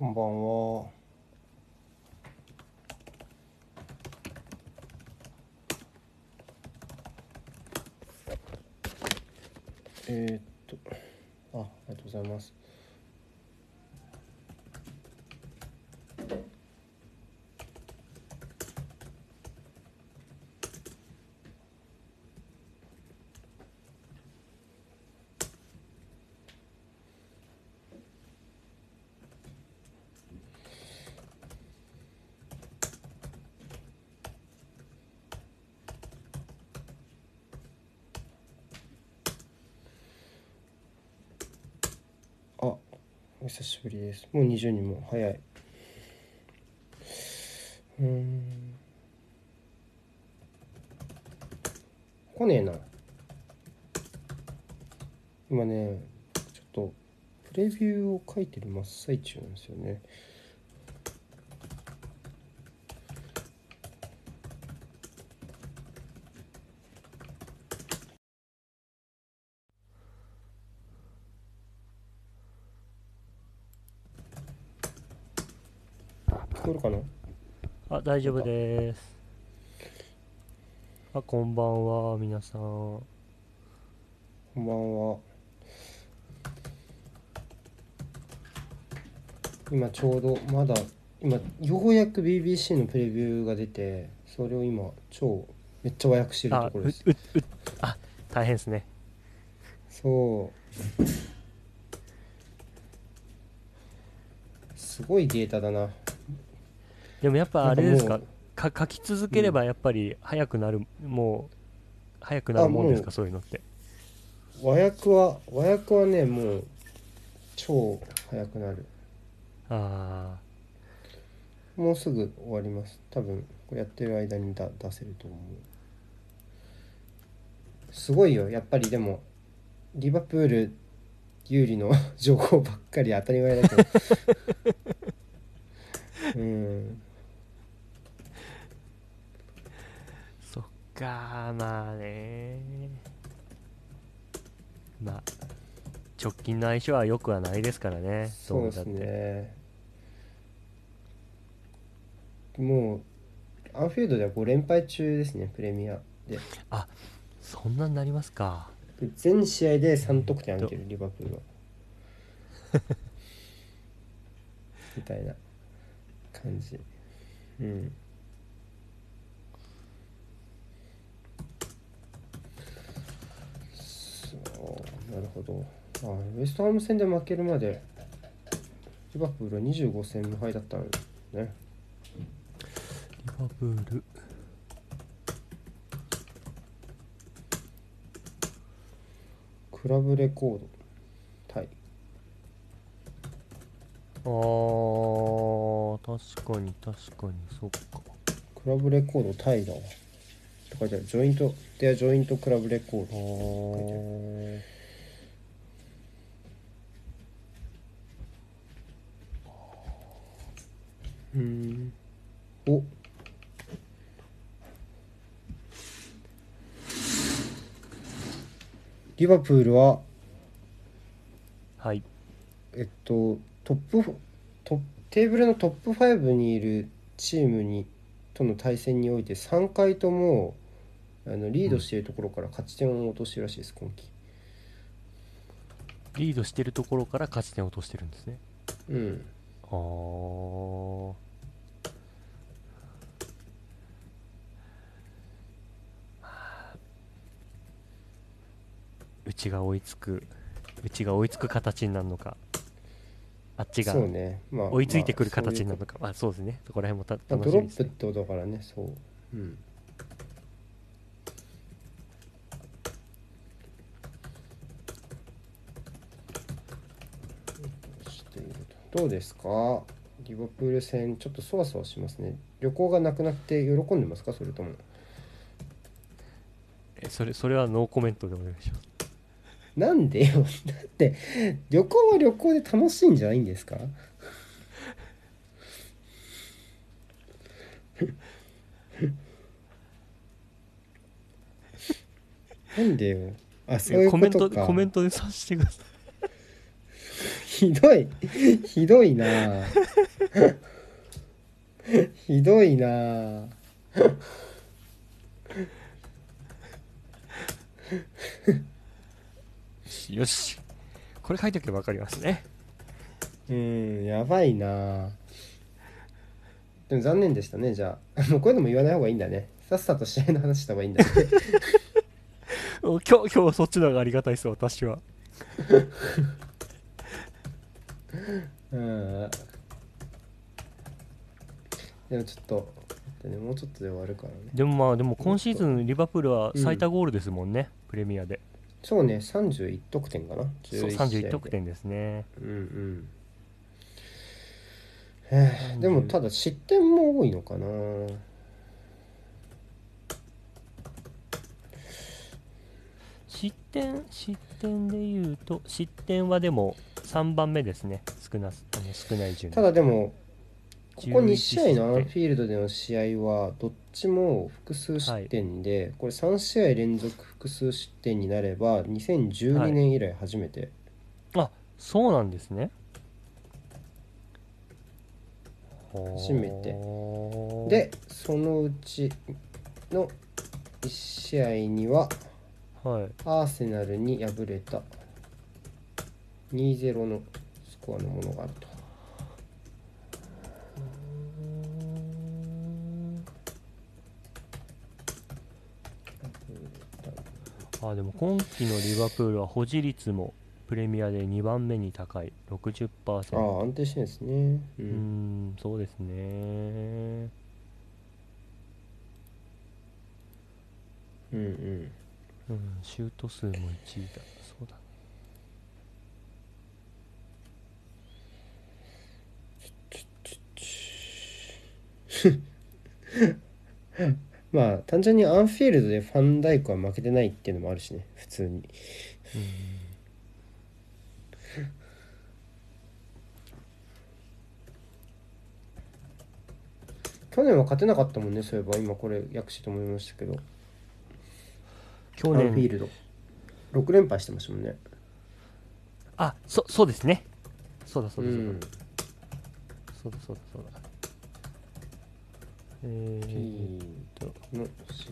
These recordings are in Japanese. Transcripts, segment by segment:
こんばんは。えー、っと、あ、ありがとうございます。あ、お久しぶりです。もう20人も早い。うん。来ねえな。今ね、ちょっとプレビューを書いてる真っ最中なんですよね。聞こえるかなあ、大丈夫です。あ、こんばんは、皆さん。こんばんは。今ちょうどまだ今ようやく BBC のプレビューが出てそれを今超めっちゃ和訳してるところです、う、あ、大変ですね。そうすごいデータだなでもやっぱあれですか？か、か書き続ければやっぱり早くなる、もう、早くなるもんですか、そういうのって。和訳は和訳はねもう超早くなる。あもうすぐ終わります。多分やってる間にだ出せると思う。すごいよ。やっぱりでもリバプール有利の 情報ばっかり当たり前だけど。うんー、そっかまあね。まあ、直近の相性は良くはないですからね、そうです。ね。もうアンフィールドでは5連敗中ですねプレミアで。そんなになりますか。全試合で3得点挙げてるリバプールは。みたいな感じ。うんそうなるほど。あウエストハム戦で負けるまでリバプールは25戦無敗だったんですね。リバプール。クラブレコード。タイ。あー、確かに確かに、そっか。クラブレコードタイだわ。って書いてある。ジョイントではジョイントクラブレコー。あドうん。お。リバプールははい。えっとトップフトップテーブルのトップ5にいるチームにとの対戦において3回ともあのリードしているところから勝ち点を落としてるらしいです今季。リードしてるところから勝ち点を落としてるんですね。うんあー。うちが追いつく、うちが追いつく形になるのか、あっちが追いついてくる形になるのか、まあそうですね、そこら辺もた楽しみですね。ップってことだからねそう。うんしているとどうですか？リバプール戦ちょっとそわそわしますね。旅行がなくなって喜んでますか？それとも。えそれそれはノーコメントでお願いします。なんでよ？だって旅行は旅行で楽しいんじゃないんですか？なんでよ？あそういうコメントことかコメントで察してください。ひどい。ひどいな。ひどいな。よし。これ書いとけば分かりますね。うんやばいな。でも残念でしたねじゃあ。もうこういうのも言わない方がいいんだね。さっさと試合の話した方がいいんだね。お今日今日そっちの方がありがたいです私はうん。でもちょっとでねもうちょっとで終わるからね。でもまあでも今シーズンリバプールは最多ゴールですもんね、プレミアで。そうね31得点かな？そう11試合で。31得点ですね。うんうん。へえでもただ失点も多いのかな？失点失点でいうと失点はでも3番目ですね少なすあの少ない順。ただでもここ2 11試合のアンフィールドでの試合はどっちも複数失点で、これ3試合連続複数失点になれば2012年以来初めて、あそうなんですね。初めて。でそのうちの1試合にははい。アーセナルに敗れた。2-0のスコアのものがあると。あでも今季のリバプールは保持率もプレミアで2番目に高い。60%ああ安定してですね。うんんそうですね。うんうん。うんシュート数も1位だそうだね まあ単純にアンフィールドでファンダイクは負けてないっていうのもあるしね。普通に。去年は勝てなかったもんねそういえば。今これ訳して思いましたけど。去アンフィー年ルド。6連敗してましたもんね。あそそうですね。そうだそうだそうだ、ん。そうだそうだそうだえー、ーの試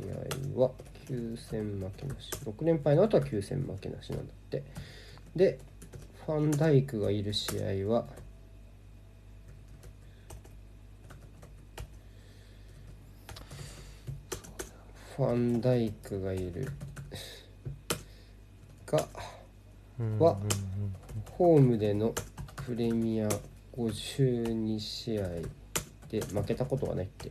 合は9戦負けなし6連敗の後は9戦負けなしなんだって。でファンダイクがいる試合はファンダイクがいる。がはホームでのプレミア52試合で負けたことがないって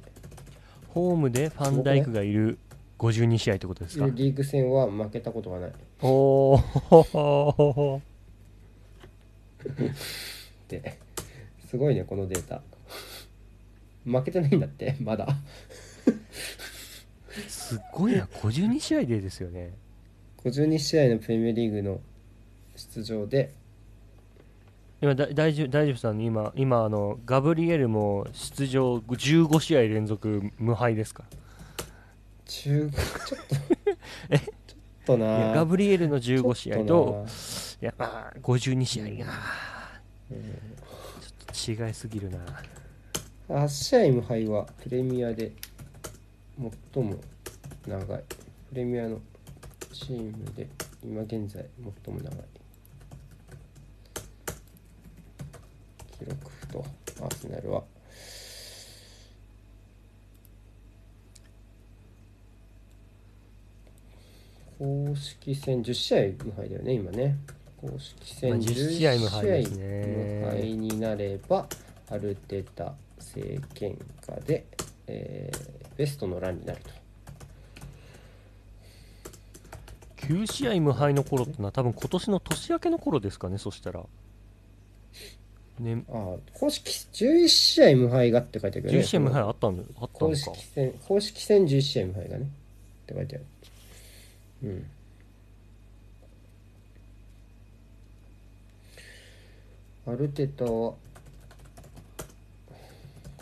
ホームでファンダイクがいる52試合ってことですか？リーグ戦は負けたことがない。おおってすごいねこのデータ。負けてないんだって まだ。すっごいな52試合でですよね。52試合のプレミアリーグの出場で今だ大丈夫大丈夫さん今今あのガブリエルも出場15試合連続無敗ですか？中ちょっ と。ちょっとらいやなガブリエルの15試合とっいやまあ52試合が。うん。ちょっと違いすぎるな。な8試合無敗はプレミアで最も長い。プレミアのチームで今現在最も長い記録とアーセナルは。公式戦10試合無敗だよね今ね。公式戦まあ10 10試合無敗無敗になればアルテタ政権下で、えーベストのランになると。9試合無敗の頃ってのは多分今年の年明けの頃ですかねそしたらね。ああ公式11試合無敗がって書いてあるけどね11試合無敗あったんだあった公のか。式戦公式戦11試合無敗がね。って書いてある。うん。アルテタは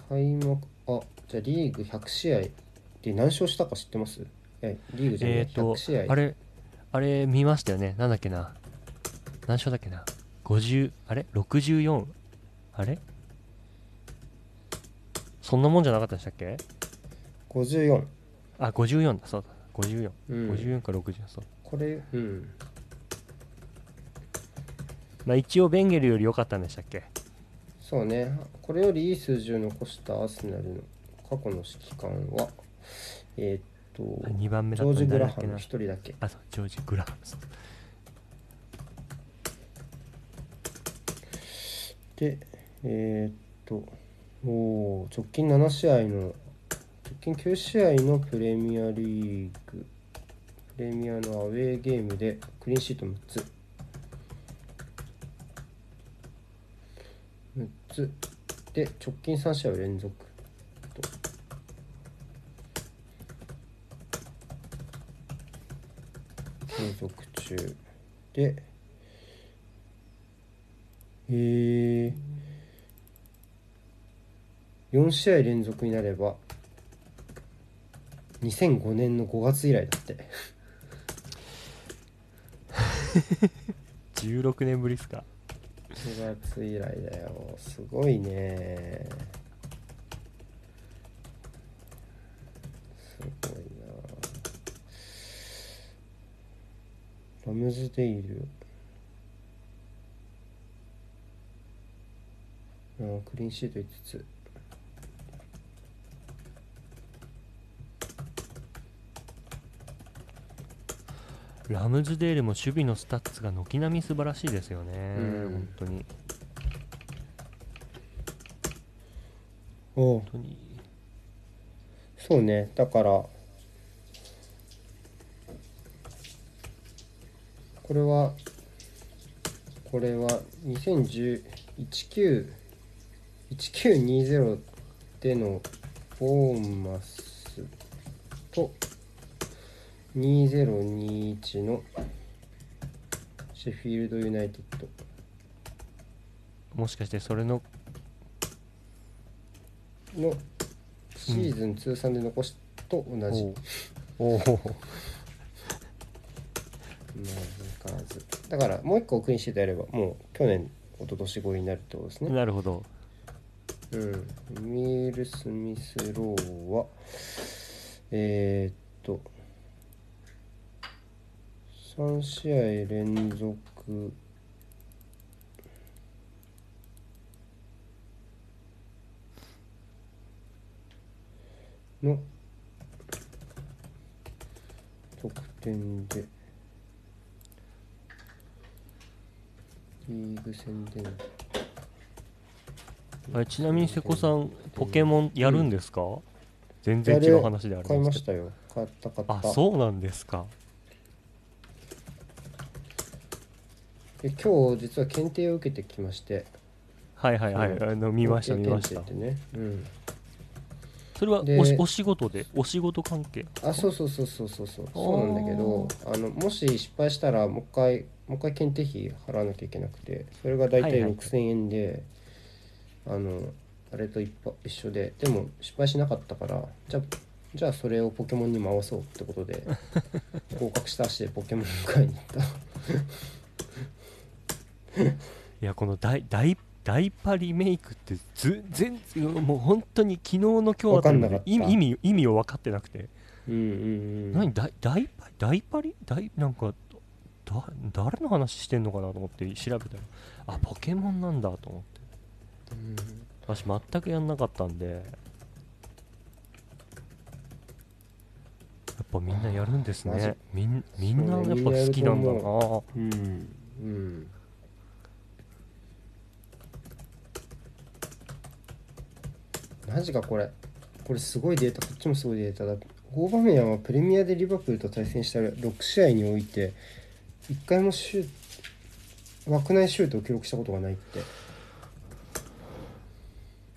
開幕あじゃあリーグ100試合で何勝したか知ってます？いやリーグじゃない、えっ、と100試合。あれあれ見ましたよね。なんだっけな。何勝だっけな。50あれ？64あれ？そんなもんじゃなかったでしたっけ？54あ54だ。そうだ。54、うん。54か60そう。これ。うん。まあ一応ベンゲルより良かったんでしたっけ？そうね。これよりいい数字を残したアーセナルの過去の指揮官はえーっと2番目ジだったョージ・グラハム1人だけ。あそうジョージ・グラハム。そうでえーっとお直近7試合の直近9試合のプレミアリーグプレミアのアウェーゲームでクリーンシート6つ。6つ。で直近3試合連続。と継続中。でえー、4試合連続になれば2005年の5月以来だって。16年ぶりっすか。5月以来だよ。すごいね。すごいな。ラムズデイル。あークリーンシート5つラムズデールも守備のスタッツが軒並み素晴らしいですよね、うん。本当に。本当に。そうね。だからこれはこれは2019-1920でのボーンマスと2021のシェフィールドユナイテッド。もしかしてそれののシーズン通算で残しと同じ、おおおまあ相変わらず。だからもう一個クリーンシートやればもう去年一昨年超えになるってことですね。なるほど。うん。ミール・スミス・ローはえー、っと3試合連続。の。得点で。リーグ戦での。あれちなみに瀬古さんポケモンやるんですか、全然違う話であり買いまけど。ますしたよ。買った買った。あそうなんですかで今日実は検定を受けてきまして。はいはいはい、う。んあの見ました見ました。検定ってね。うん。それはでおしお仕事でお仕事関係あそうそうそうそうそうそう。そうなんだけどあのもし失敗したらもう一回もう一回検定費払わなきゃいけなくてそれが大体はいはい。6000円で、あのあれと一緒一緒で。でも失敗しなかったからじゃあじゃあそれをポケモンに回そうってことで 合格した足でポケモン買いに行ったいやこのダイダイダイパリメイクってず全然もう本当に昨日の今日だった意味意味意味を分かってなくて、うんうんうん何ダイパリ？ダイパリ？なんかだ誰の話してんのかなと思って調べたらあポケモンなんだと思って。うん。私全くやんなかったんで。やっぱみんなやるんですね。みんみんなやっぱ好きなんだな。とうんうんマジかこれ。これすごいデータ。こっちもすごいデータだ。オーバメヤンはプレミアでリバプールと対戦した6試合において1回もシュート枠内シュートを記録したことがないって。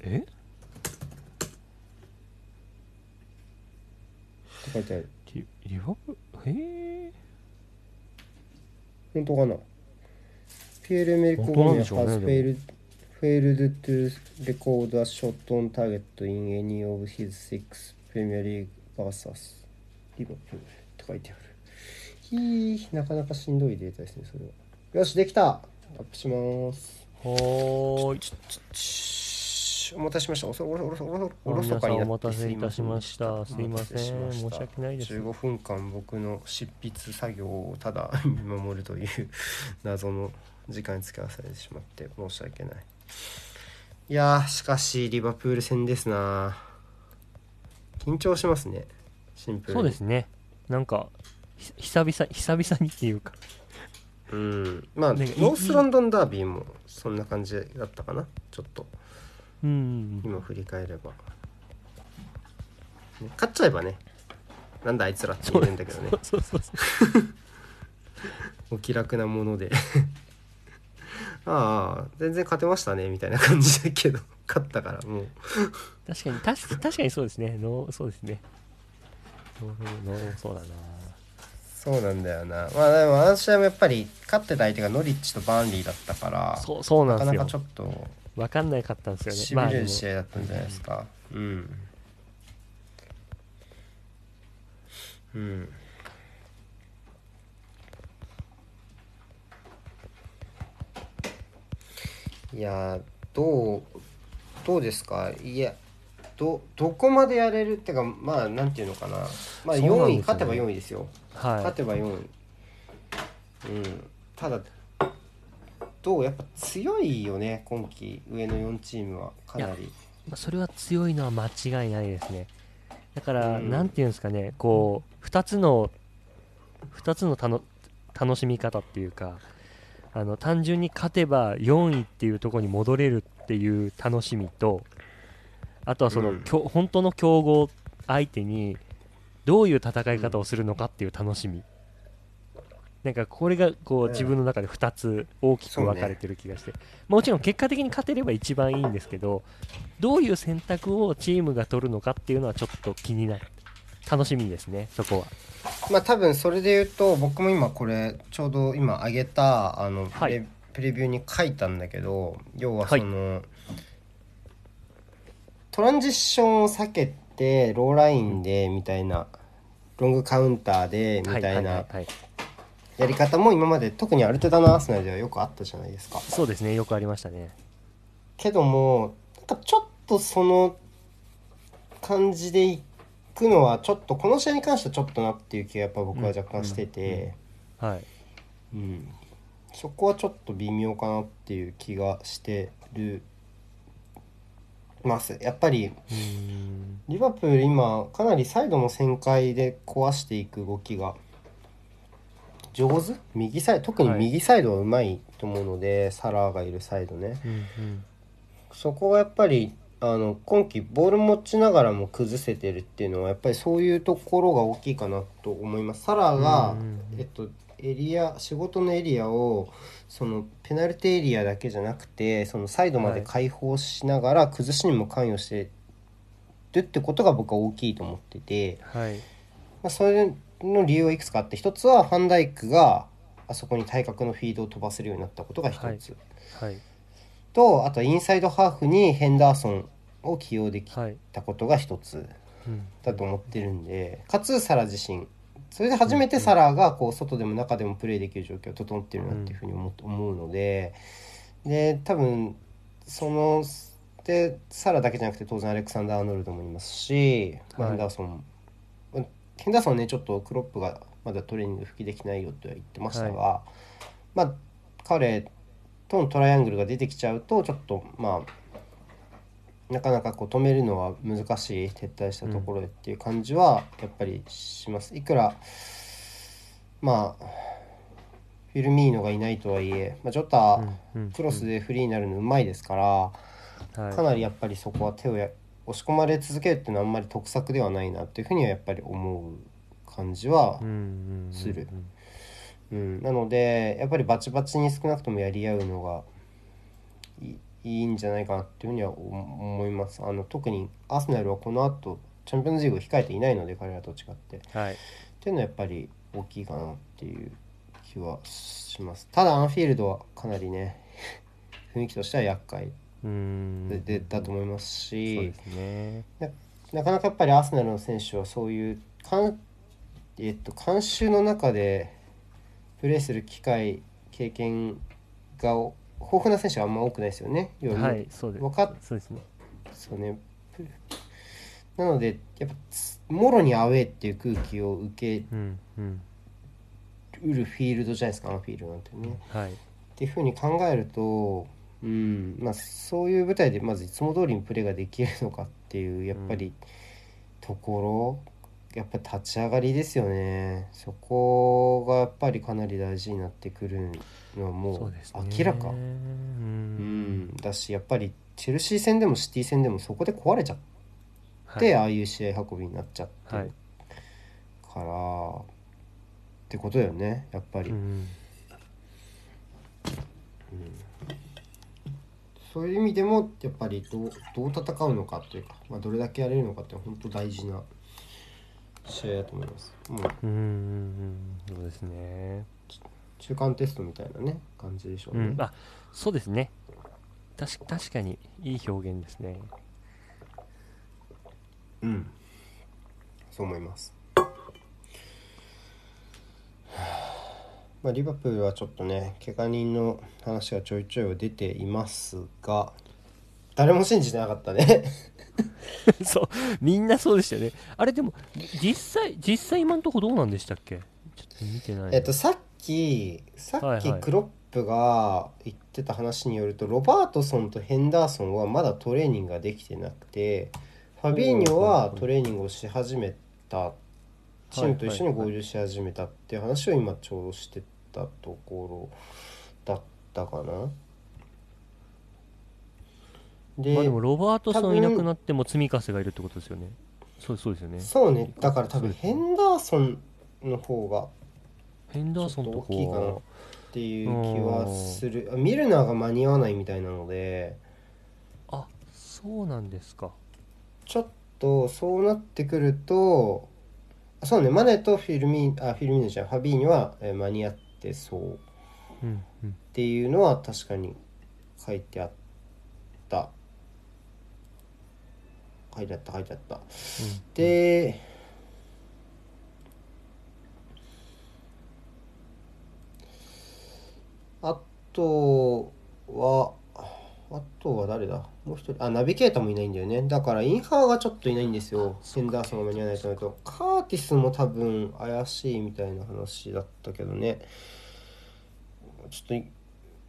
え？って書いてある。リリバプへえ本当かな？ピエール・メリコ・ゴメアでしょうね has でも failed, to record a shot on target in any of his six Premier League vs リバプールって書いてある。ひーなかなかしんどいデータですねそれは。よしできた。アップします。はーい。ちお待たせしました。おろおろおろそかになってお待たせいたしました。すいません。申し訳ないです。15分間僕の執筆作業をただ見守るという 謎の時間に使わされてしまって申し訳ないいやーしかしリバプール戦ですな。緊張しますね。シンプルに。そうですね。なんかひ久々久々にっていうか。うん。まあノースロンドンダービーもそんな感じだったかな。ちょっと。うん。今振り返れば、ね勝っちゃえばね。なんだあいつらって言えるんだけどね。お気楽なものでああ全然勝てましたねみたいな感じだけど 勝ったからもう。確かに確確かにそうですね。のそうですね。そうだな。そうなんだよな。まあでもあの試合もやっぱり勝ってた相手がノリッチとバーンリーだったからそうそうなですよ。なんかなかちょっと分かんなかったんですよねしびれる試合だったんじゃないですか。うん。うんいやーどうどうですか？いやどどこまでやれる？ってかまあなんていうのかな。まあそうなんですよ4位ね勝てば4位ですよ。勝はてば4位。うん。ただどう？やっぱ強いよね今季上の4チームは。かなり。それは強いのは間違いないですね。だから、うん。なんていうんですかね。こう2つの2つのたの楽しみ方っていうかあの単純に勝てば4位っていうところに戻れるっていう楽しみとあとはその、うん。本当の強豪相手にどういう戦い方をするのかっていう楽しみ、なんかこれがこううん。自分の中で2つ大きく分かれてる気がして、もちろん結果的に勝てれば一番いいんですけどどういう選択をチームが取るのかっていうのはちょっと気になる楽しみですねそこは。まあ多分それで言うと僕も今これちょうど今上げたあのプはい。レ,、プレビューに書いたんだけど要ははい。その、トランジッションを避けてローラインでみたいなロングカウンターでみたいははなははい。やり方も今まで特にアルテタのアーセナルではよくあったじゃないですか。そうですねよくありましたね。けどもなんかちょっとその感じでいくのはちょっとこの試合に関してはちょっとなっていう気がやっぱ僕は若干してて、はい。うん。そこはちょっと微妙かなっていう気がしてる。ます。やっぱりリバプール今かなりサイドの旋回で壊していく動きが上手？右サイド？特に右サイドはうまいと思うので、サラーがいるサイドね。うんうん。そこはやっぱりあの今季ボール持ちながらも崩せてるっていうのはやっぱりそういうところが大きいかなと思います。サラが、えっと、エリア仕事のエリアをそのペナルティエリアだけじゃなくてそのサイドまで開放しながら崩しにも関与してるってことが僕は大きいと思ってて、はい。まあ、それの理由はいくつかあって一つはファンダイクがあそこに対角のフィードを飛ばせるようになったことが一つ。はい。はいとあとはインサイドハーフにヘンダーソンを起用できはい。たことが一つうん。だと思ってるんでかつサラ自身。それで初めてサラがこう外でも中でもプレーできる状況が整ってるなっていうふうに思思うのでで多分そのでサラだけじゃなくて当然アレクサンダー・アーノルドもいますし、まヘンダーソン。ヘンダーソンはねちょっとクロップがまだトレーニング復帰できないよとは言ってましたが、まあ彼とのトライアングルが出てきちゃうとちょっとまあなかなかこう止めるのは難しい撤退したところでっていう感じはやっぱりします。いくらまあフィルミーノがいないとはいえ、まあ、ジョタ、うんうんクロスでフリーになるのうまいですから、はい。かなりやっぱりそこは手をや押し込まれ続けるっていうのはあんまり得策ではないなっていうふうにはやっぱり思う感じはうんうんうんうん。するうん、なのでやっぱりバチバチに少なくともやり合うのがいいいんじゃないかなっていうふうには思思います。あの特にアーセナルはこの後チャンピオンズリーグを控えていないので彼らと違って。っはい。ていうのはやっぱり大きいかなっていう気はします。ただアンフィールドはかなりね 雰囲気としては厄介。うーん。ででだと思いますそうしですね。なかなかやっぱりアーセナルの選手はそういうかん、えっと、監修の中でプレーする機会経験が豊富な選手があんま多くないですよね。要ははいそうです分かっそうですねそうね。なのでやっぱつもろにアウェーっていう空気を受けうるフィールドじゃないですかアンフィールドなんてね。はいっていうふうに考えると、うんまあ、そういう舞台でまずいつも通りにプレーができるのかっていうやっぱりところ、やっぱ立ち上がりですよね。そこがやっぱりかなり大事になってくるのはもう明らか、ううん。ん、だしやっぱりチェルシー戦でもシティ戦でもそこで壊れちゃって、はい。ああいう試合運びになっちゃってはいるから、ってことだよねやっぱり。うんそういう意味でもやっぱりどうどう戦うのかというか、まあ、どれだけやれるのかって本当大事な試合だと思います。もう。うんそうですね。中間テストみたいなね感じでしょうね。うん。あそうですね。確確かにいい表現ですね。うん、そう思います。まあ、リバプールはちょっとね怪我人の話がちょいちょいは出ていますが誰も信じてなかったね。そうみんなそうでしたよね。あれでも実際実際今のところどうなんでしたっけ？ちょっと見てないえっとさっきさっきはいはい。クロップが言ってた話によると、ロバートソンとヘンダーソンはまだトレーニングができてなくてファビーニョはトレーニングをし始めたチームと一緒に合流し始めたっていう話を今ちょうどしてたところだったかな。で、まあでもロバートソンいなくなっても積み重がいるってことですよね。そうそうですよね。そうね。だから多分ヘンダーソンの方がヘンダーソンと大きいかなこっていう気はする。あミルナーが間に合わないみたいなので。うあそうなんですか。ちょっとそうなってくるとあそうね。マネとフィルミあフィルミーノじゃんファビーニョは、えー間に合ってそう。っうんうん。ていうのは確かに書いてあった書いてあった書いてあった。うん。で、あとはあとは誰だ？もう一人。あナビゲーターもいないんだよね。だからインハーがちょっといないんですよ。ヘンダーソンが間に合わないとなると。カーティスも多分怪しいみたいな話だったけどね。ちょっと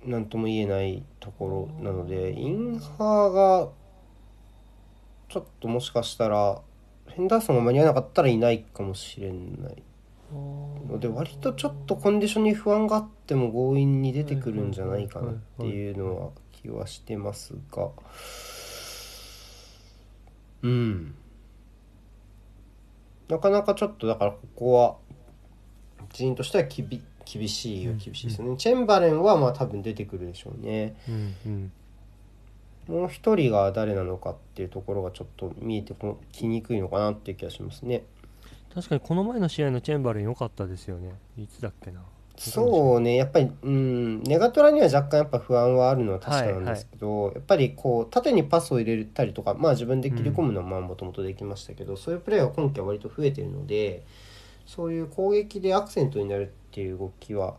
何とも言えないところなのでインハーがちょっともしかしたらヘンダーソンが間に合わなかったらいないかもしれない。ので割とちょっとコンディションに不安があっても強引に出てくるんじゃないかなっていうのは気はしてますが。うん。なかなかちょっとだからここは人員としてはきび厳しいは厳しいですよね、チェンバレンはまあ多分出てくるでしょうね。うんうんもう一人が誰なのかっていうところがちょっと見えてこきにくいのかなっていう気がしますね。確かにこの前の試合のチェンバレン良かったですよねいつだっけな。そうねやっぱりうんネガトラには若干やっぱ不安はあるのは確かなんですけど、やっぱりこう縦にパスを入れたりとかまあ自分で切り込むのはまあもともとできましたけど、そういうプレーが今季は割と増えてるのでそういう攻撃でアクセントになるっていう動きは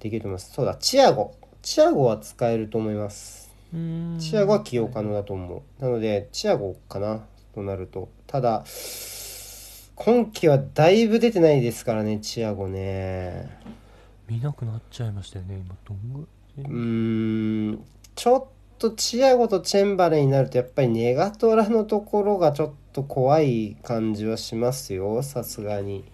できると思います。そうだチアゴ。チアゴは使えると思いますチアゴは起用可能だと思う。なのでチアゴかなとなると。ただ今季はだいぶ出てないですからねチアゴね。見なくなっちゃいましたよね今。どんぐらい？うーん。ちょっとチアゴとチェンバレンになるとやっぱりネガトラのところがちょっと怖い感じはしますよさすがに。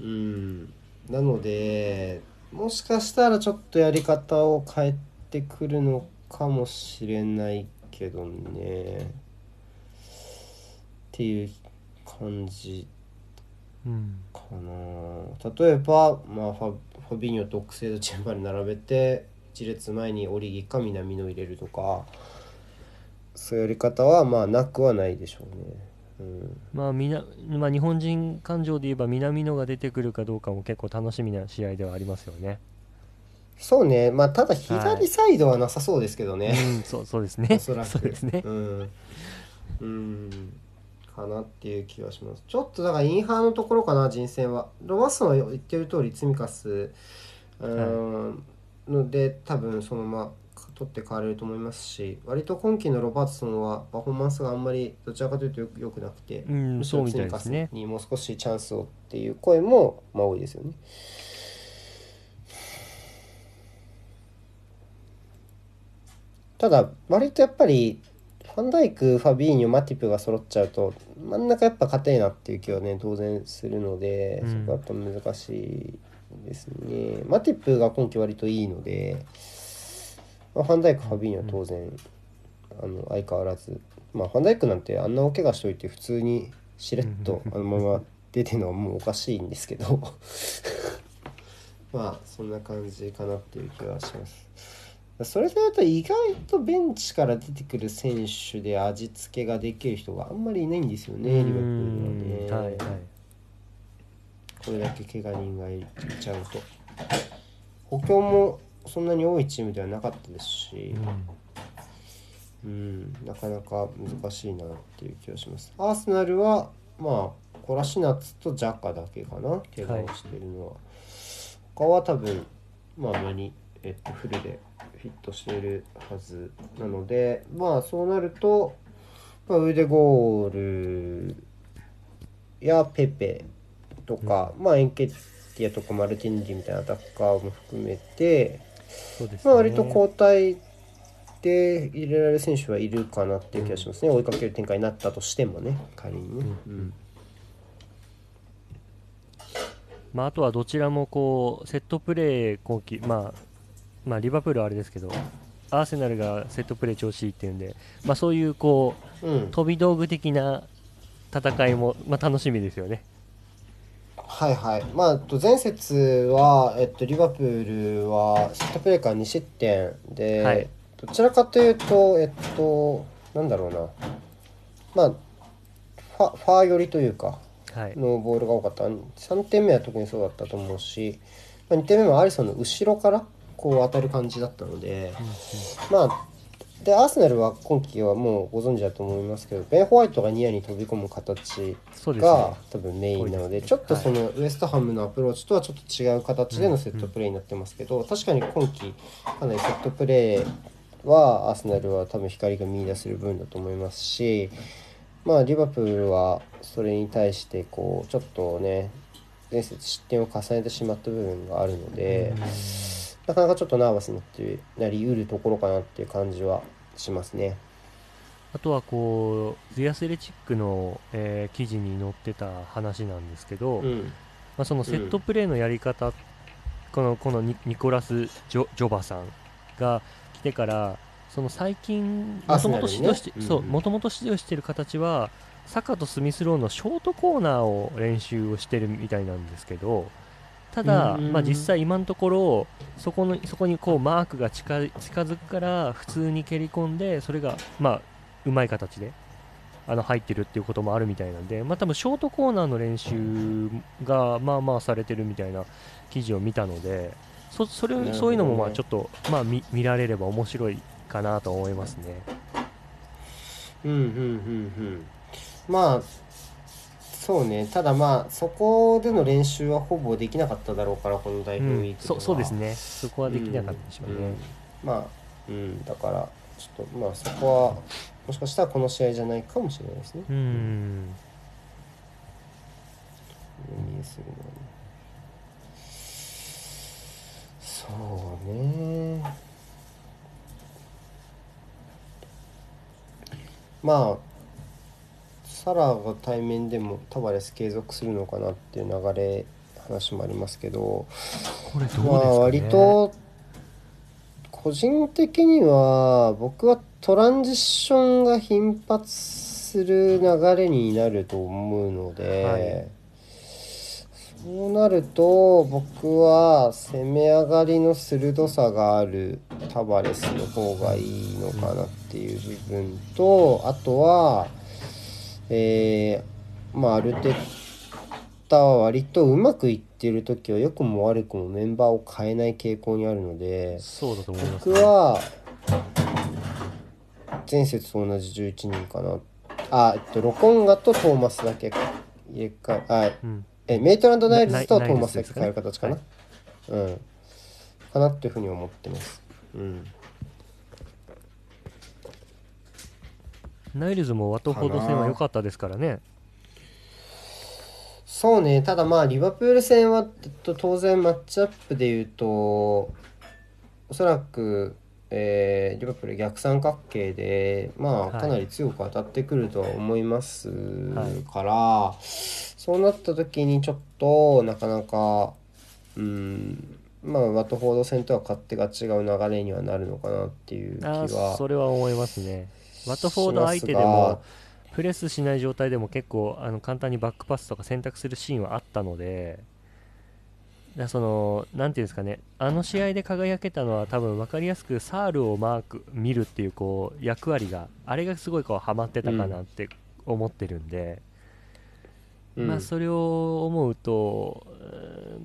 うん。なのでもしかしたらちょっとやり方を変えてくるのかもしれないけどねっていう感じうんかな例えば、まあ、ファファビーニョとオックセードチェンバーに並べて一列前にオリギか南野入れるとかそういうやり方はまあなくはないでしょうね。うん、まあみなまあ、日本人感情で言えば南野が出てくるかどうかも結構楽しみな試合ではありますよね。そうね。まあただ左サイドはなさそうですけどね、うん、そうそうですね。おそらく。そうですね。うん、うん、かなっていう気はします。ちょっとだからインハーのところかな人選は。ロバストンは言ってる通りツミカス。うん、ので多分そのまま取って代われると思いますし割と今季のロバートソンはパフォーマンスがあんまりどちらかというとよく良くなくて、うんそうみたね。にもう少しチャンスをっていう声もまあ多いですよね。ただ割とやっぱりファンダイクファビーニョマティプが揃っちゃうと真ん中やっぱ硬いなっていう気はね当然するので、うん。そこはやっぱ難しいですね。マティプが今季割といいので、まあ、ファンダイクファビーニョは当然、あの相変わらず。まあファンダイクなんてあんな大怪我しといて普通にしれっとあのまま出てるのはもうおかしいんですけど。まあそんな感じかなっていう気はします。それで言うと意外とベンチから出てくる選手で味付けができる人があんまりいないんですよね、リバプールはね。はいはいこれだけ怪我人がいちゃうと。補強もそんなに多いチームではなかったですし、うん、なかなか難しいなっていう気がします。アーセナルはまあコラシナッツとジャカだけかな怪我をしてるのは、他は多分まあ無に、えっと、フルでフィットしているはずなのでまあそうなると、まあ、ウデゴールやペペとか、まあエンケティアとかマルティンリみたいなアタッカーも含めて、そうですね。まあ、割と交代で入れられる選手はいるかなっていう気がしますね、追いかける展開になったとしてもね仮にね、うん。まあ、あとはどちらもこうセットプレー今季、まあ、まあリバプールはあれですけどアーセナルがセットプレー調子いいっていうんで、まあ、そういうこうん。う飛び道具的な戦いも、まあ、楽しみですよね。はいはい。まあえっと前節は、えっと、リバプールはセットプレーから2失点で、はい。どちらかというとえっとなんだろうな。まあファファー寄りというかはい、のボールが多かった。3点目は特にそうだったと思うし、まあ、2点目もアリソンの後ろからこう当たる感じだったので、まあでアーセナルは今季はもうご存知だと思いますけどベン・ホワイトがニアに飛び込む形が多分メインなのでちょっとそのウエストハムのアプローチとはちょっと違う形でのセットプレーになってますけど確かに今季かなりセットプレーはアーセナルは多分光が見出せる分だと思いますしまあリバプールはそれに対してこうちょっとね前節失点を重ねてしまった部分があるのでなかなかちょっとナーバスになってなりうるところかなっていう感じはしますね。あとはこうズアスレチックの、えー記事に載ってた話なんですけど、うん。まあ、そのセットプレーのやり方、このこのニニコラス・ジョジョバさんが来てからその最近もともと指導して、うんそうもともと指導している形はサカとスミスローのショートコーナーを練習をしてるみたいなんですけどただ、うんまあ、実際今のところそこのそこにこうマークが近近づくから普通に蹴り込んでそれがまあうまい形であの入ってるっていうこともあるみたいなんで、まあ、多分ショートコーナーの練習がまあまあされてるみたいな記事を見たのでそそれそういうのもまあちょっと、まあ、見見られれば面白いかなと思いますね。うんうんうんうん。まあそうね。ただまあそこでの練習はほぼできなかっただろうからこの大うん表ウィークでは。そうそうですね。そこはできなかったでしょうね。ん。ん。まあうん。だからちょっとまあそこはもしかしたらこの試合じゃないかもしれないですね。うん。そうね。まあサラが対面でもタバレス継続するのかなっていう流れ話もありますけどこれどうですかね、まあ割と個人的には僕はトランジションが頻発する流れになると思うので、はい。そうなると僕は攻め上がりの鋭さがあるタバレスの方がいいのかなっていう部分とあとはえーまあアルテッタは割とうまくいってる時は良くも悪くもメンバーを変えない傾向にあるのでそうだと思います、僕は前節と同じ11人かな。あ、えっと、ロコンガとトーマスだけ入れ替えあうん、えメイトランド・ナイルズとトーマスだけ変える形かな、ナうん。かなっていうふうに思ってます。うん、ナイルズもワトフォード戦は良かったですからね。そうねただまあリバプール戦はえっと当然マッチアップでいうとおそらく、えーリバプール逆三角形でまあはい。かなり強く当たってくるとは思いますはいから、そうなった時にちょっとなかなかうんまあワトフォード戦とは勝手が違う流れにはなるのかなっていう気あはーそれは思いますねワトフォード相手でがもプレスしない状態でも結構あの簡単にバックパスとか選択するシーンはあったのでだそのなんていうんですかね。あの試合で輝けたのは多分分かりやすくサールをマーク見るっていうこう役割があれがすごいこうハマってたかなって思ってるんで、うん。まあそれを思うと、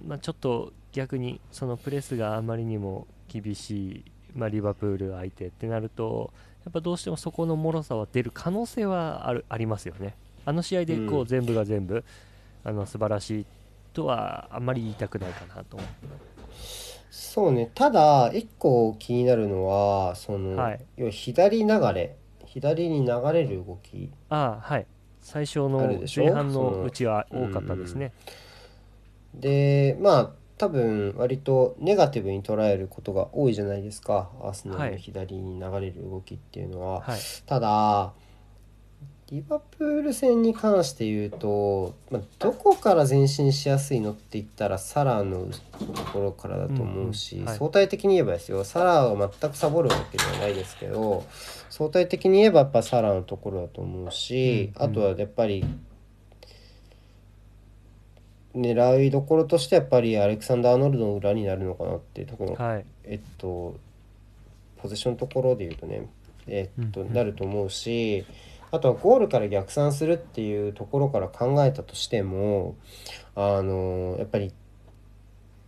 うまあ、ちょっと逆にそのプレスがあまりにも厳しい、まあ、リバプール相手ってなるとやっぱどうしてもそこの脆さは出る可能性はあるありますよね。あの試合でこううん。全部が全部、あの素晴らしいとはあんまり言いたくないかなと思そうね。ただ一個気になるのはその、はい。要は左流れ左に流れる動き。ああはい。最初あの前半のうちは多かったですね。でまあ多分割とネガティブに捉えることが多いじゃないですか。アーセナルのはい。左に流れる動きっていうのは、はい、ただリバプール戦に関して言うと、まあ、どこから前進しやすいのって言ったらサラのところからだと思うし、うんうん。はい。相対的に言えばですよ。サラを全くサボるわけではないですけど相対的に言えばやっぱサラのところだと思うし、うんうん。あとはやっぱり狙いどころとしてやっぱりアレクサンダー・アーノルドの裏になるのかなっていうところ。はい、えっとポゼッションのところで言うとねえっと、うんうん。なると思うしあとはゴールから逆算するっていうところから考えたとしてもあのやっぱり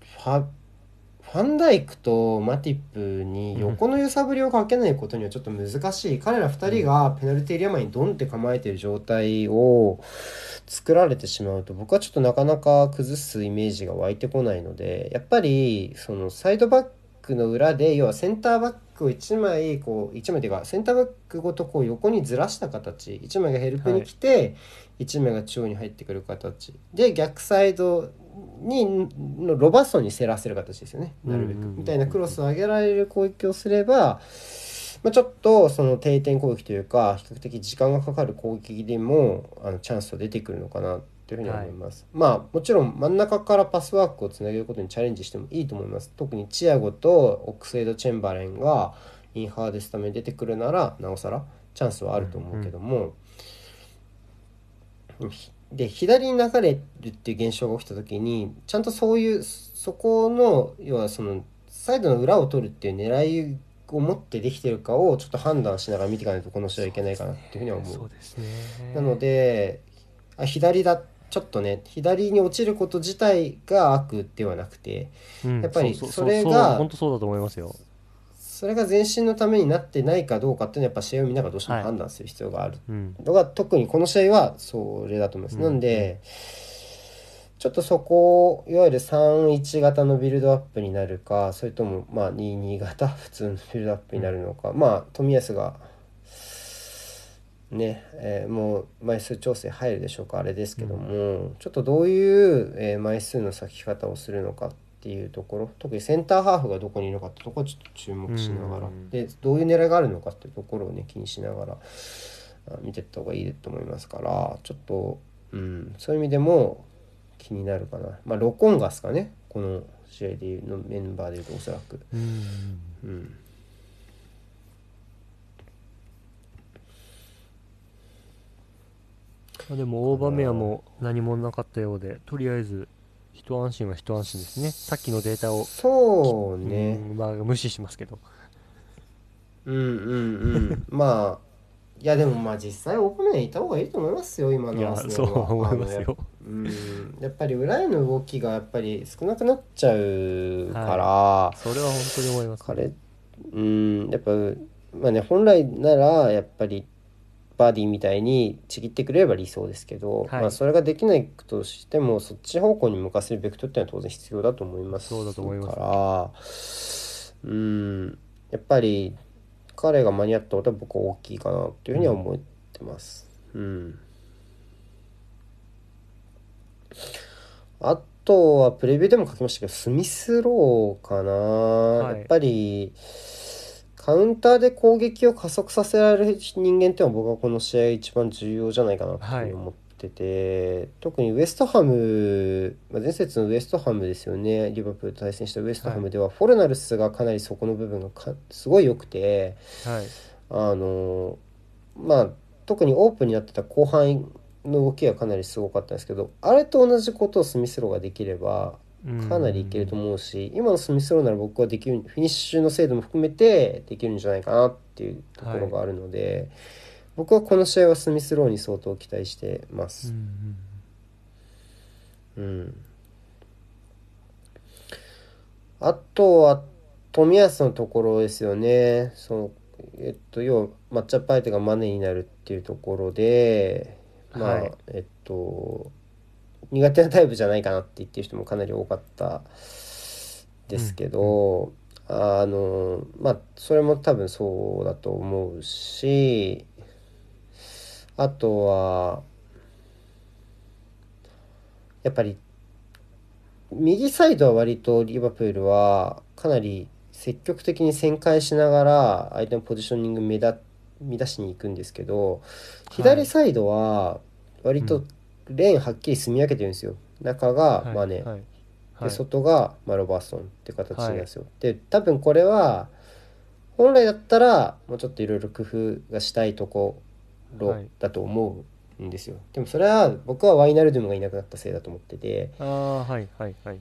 ファファンダイクとマティップに横の揺さぶりをかけないことにはちょっと難しい、彼ら2人がペナルティーエリア前にドンって構えている状態を作られてしまうと僕はちょっとなかなか崩すイメージが湧いてこないのでやっぱりそのサイドバックの裏で要はセンターバックを1枚こう1枚というかセンターバックごとこう横にずらした形1枚がヘルプに来て、1枚が中央に入ってくる形。で逆サイドにのロバストに競らせる形ですよね。なるべく、うん。うんうんみたいなクロスを上げられる攻撃をすれば、まあ、ちょっとその定点攻撃というか比較的時間がかかる攻撃でもあのチャンスは出てくるのかなというふうに思います、まあもちろん真ん中からパスワークをつなげることにチャレンジしてもいいと思います。特にチアゴとオックスエイド・チェンバレンがインハーでスタメン出てくるならなおさらチャンスはあると思うけども、で左に流れるっていう現象が起きた時にちゃんとそういうそこの要はそのサイドの裏を取るっていう狙いを持ってできてるかをちょっと判断しながら見ていかないとこの試合はいけないかなっていうふうには思う。そうですね。なのであ左だちょっとね左に落ちること自体が悪ではなくてうん。やっぱりううそれがう本当そうだと思いますよそれが前進のためになってないかどうかっていうのはやっぱ試合を見ながらどうしてもはい。判断する必要がある。うん。のが特にこの試合はそれだと思います。うん。なんでちょっとそこをいわゆる3-1型のビルドアップになるかそれともまあ2-2型 普通のビルドアップになるのか、まあ冨安がね、えーもう枚数調整入るでしょうかあれですけども、ちょっとどういう、えー枚数の咲き方をするのかっていうところ特にセンターハーフがどこにいるのかってところをちょっと注目しながら、うん。でどういう狙いがあるのかっていうところをね気にしながらあ見ていった方がいいと思いますからちょっと、うん、そういう意味でも気になるかな。まあロコンガスかねこの試合でいうのメンバーでいうとおそらく、うん。うん、まあでもオーバーメアも何もなかったようでとりあえず一安心は一安心ですね。さっきのデータを、そうね、うんまあ、無視しますけど。うんうんうん。まあいやでもまあ実際オープンメンいた方がいいと思いますよ今のアーセナルそうは思いますよ。うん。やっぱり裏への動きがやっぱり少なくなっちゃうから、それは本当に思います彼うん。やっぱまあね本来ならやっぱりバーディーみたいにちぎってくれれば理想ですけど、はい。まあ、それができないとしてもそっち方向に向かせるベクトルっていうのは当然必要だと思いますそうだと思います。からうん。やっぱり彼が間に合ったことは僕は大きいかなというふうには思ってます。うん。あとはプレビューでも書きましたけどスミスローかな、い。やっぱりカウンターで攻撃を加速させられる人間っていうのは僕はこの試合一番重要じゃないかなと思ってて、特にウエストハム、まあ、前節のウエストハムですよね。リバプールと対戦したウエストハムでは、フォルナルスがかなりそこの部分がかすごい良くてはい。あのまあ特にオープンになってた後半の動きがかなりすごかったんですけどあれと同じことをスミスローができればうんかなりいけると思うし、今のスミスローなら僕はできるフィニッシュの精度も含めてできるんじゃないかなっていうところがあるので、僕はこの試合はスミスローに相当期待してまうんうす。んうんあとは冨安のところですよね。そのえっと要はマッチアップ相手がマネになるっていうところで、まあ、はいえっと苦手なタイプじゃないかなって言ってる人もかなり多かったですけど、あのまあそれも多分そうだと思うしあとはやっぱり右サイドは割とリバプールはかなり積極的に旋回しながら相手のポジショニング目だ乱しに行くんですけど左サイドは割とレーンはっきり住み分けてるんですよ。中がマネ、はいはい。で外が、まあ、ロバーソンって形なんですよ。で多分これは本来だったらもうちょっといろいろ工夫がしたいところはい。だと思うんですよ。でもそれは僕はワイナルドゥムがいなくなったせいだと思ってて、ああはいはいはい。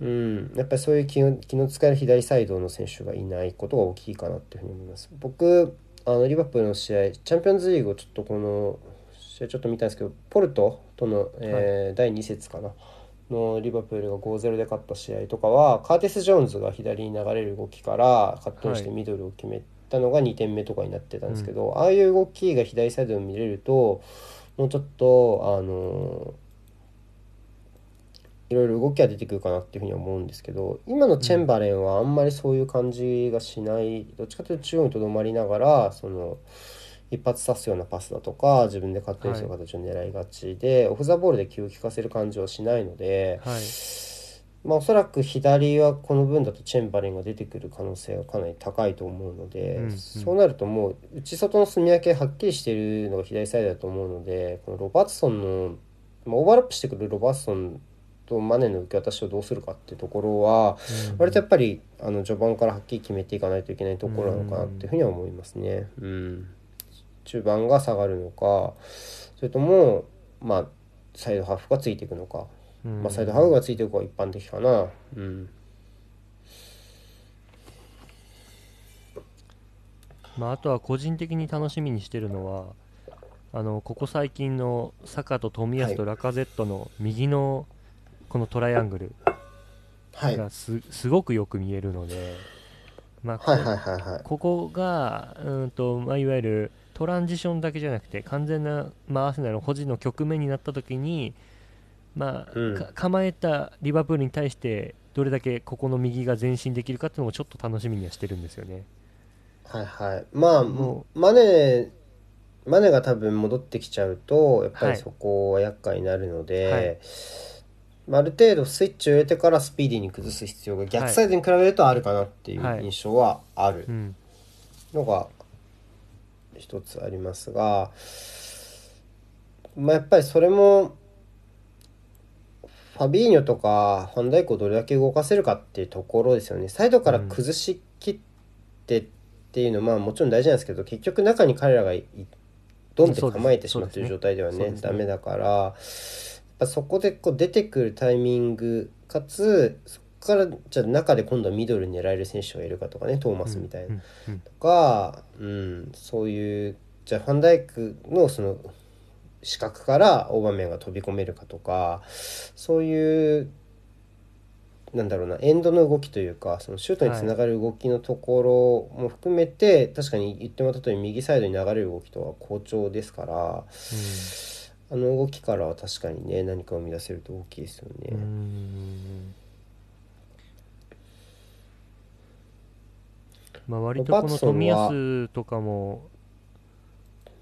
うん、やっぱりそういう気の気の使える左サイドの選手がいないことが大きいかなっていうふうに思います。僕あのリバプールの試合チャンピオンズリーグをちょっとこの試合ちょっと見たんですけどポルトとの、えー第2節かな。のリバプールが5-0で勝った試合とかはカーティス・ジョーンズが左に流れる動きからカットインしてミドルを決めたのが2点目とかになってたんですけど、ああいう動きが左サイドで見れるともうちょっとあのいろいろ動きが出てくるかなっていうふうには思うんですけど今のチェンバレンはあんまりそういう感じがしない、どっちかというと中央にとどまりながらその一発刺すようなパスだとか自分でカットインする形を狙いがちで、オフ・ザ・ボールで気を利かせる感じはしないので、はい。まあ、おそらく左はこの分だとチェンバレンが出てくる可能性がかなり高いと思うので、うんうん。そうなるともう内外の住み分けはっきりしているのが左サイドだと思うのでこのロバートソンの、まあ、オーバーラップしてくるロバートソンとマネの受け渡しをどうするかっていうところはうん。割とやっぱりあの序盤からはっきり決めていかないといけないところなのかなっていうふうには思いますね。うん、中盤が下がるのかそれともまあサイドハーフがついていくのか、うん。まあ、サイドハーフがついていくのが一般的かな。うん。まあ、あとは個人的に楽しみにしてるのはあのここ最近のサカと冨安とラカゼットの右のこのトライアングルはい、がす,、すごくよく見えるので、まあ。ここがうんと、まあ、いわゆるトランジションだけじゃなくて完全な、まあ、アーセナルの保持の局面になった時に、まあうん。か構えたリバプールに対してどれだけここの右が前進できるかっていうのもちょっと楽しみにはしてるんですよね。はいはい。まあもマネマネが多分戻ってきちゃうとやっぱはい。りそこは厄介になるので、はい。まあ、ある程度スイッチを入れてからスピーディーに崩す必要が逆サイドに比べるとあるかなっていうはい。印象はある。うん。のが一つありますが、まあ、やっぱりそれもファビーニョとかファンダイクをどれだけ動かせるかっていうところですよね。サイドから崩しきってっていうのは、まあもちろん大事なんですけど結局中に彼らがいドンって構えてしまっている状態ではねそうですね。ダメだからやっぱそこでこう出てくるタイミングかつからじゃあ中で今度はミドルに狙える選手がいるかとかねトーマスみたいな。うんうんとか、うん、そういうじゃあファンダイクのその視覚からオーバーメンが飛び込めるかとかそういうなんだろうなエンドの動きというかそのシュートにつながる動きのところも含めて、確かに言ってもらった通り右サイドに流れる動きとは好調ですからあの動きからは確かにね何かを生み出せると大きいですよね。うんうんまあ割とこの冨安とかも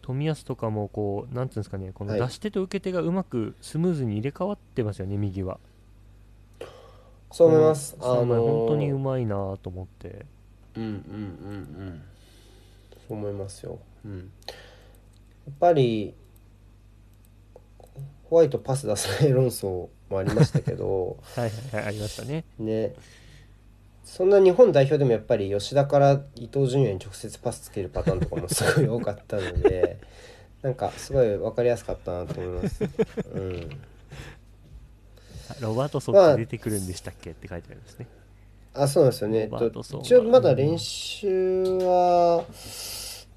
冨安とかもこうなんていうんですかねこのはい。出し手と受け手がうまくスムーズに入れ替わってますよね右は。そう思います。この本当にうまいなと思って。うんうんうんうん。そう思いますよ、うん、やっぱりホワイトパス出さない論争もありましたけど。はいはいはいありましたね。ねそんな日本代表でもやっぱり吉田から伊東純也に直接パスつけるパターンとかもすごい多かったので なんかすごい分かりやすかったなと思います、うん、ロバートソンって出てくるんでしたっけって書いてありますね。あそうなんですよね、一応まだ練習は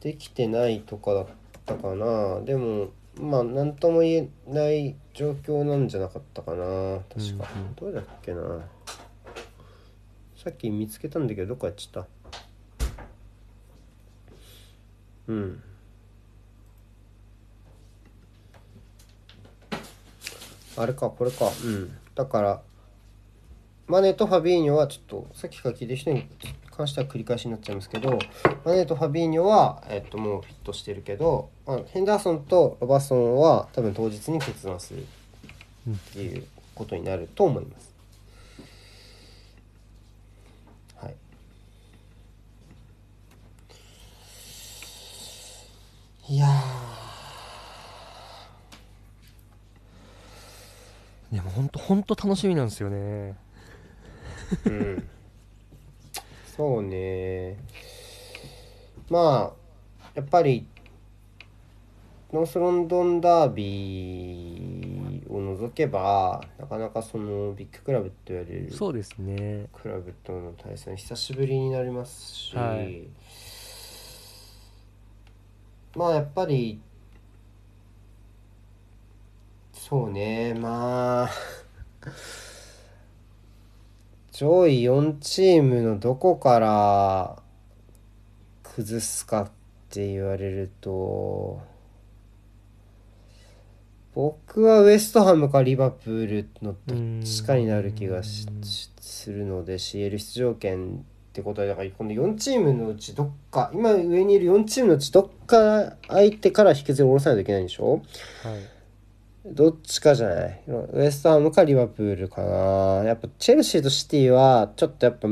できてないとかだったかな。でもまあ何とも言えない状況なんじゃなかったかな。確か、うんうん。どれだっけなさっき見つけたんだけどどこやっちゃった。うん。あれかこれか。うん。だからマネとファビーニョはちょっとさっきから聞いてる人に関しては繰り返しになっちゃいますけどマネとファビーニョは、えっと、もうフィットしてるけど、まあ、ヘンダーソンとロバーソンは多分当日に決断するっていうことになると思います。はい、いやでも本当本当楽しみなんですよね。ーうん。そうね。まあやっぱりノースロンドンダービーを除けばなかなかそのビッグクラブと言われるそうですね。クラブとの対戦久しぶりになりますし、はいまあやっぱりそうねまあ上位4チームのどこから崩すかって言われると僕はウエストハムかリバプールのどっちかになる気がするので CL 出場権ってことはだからこの4チームのうちどっか今上にいる4チームのうちどっか相手から引きずり下ろさないといけないんでしょ？はい。どっちかじゃない。ウエストハムかリバプールかな。やっぱチェルシーとシティはちょっとやっぱ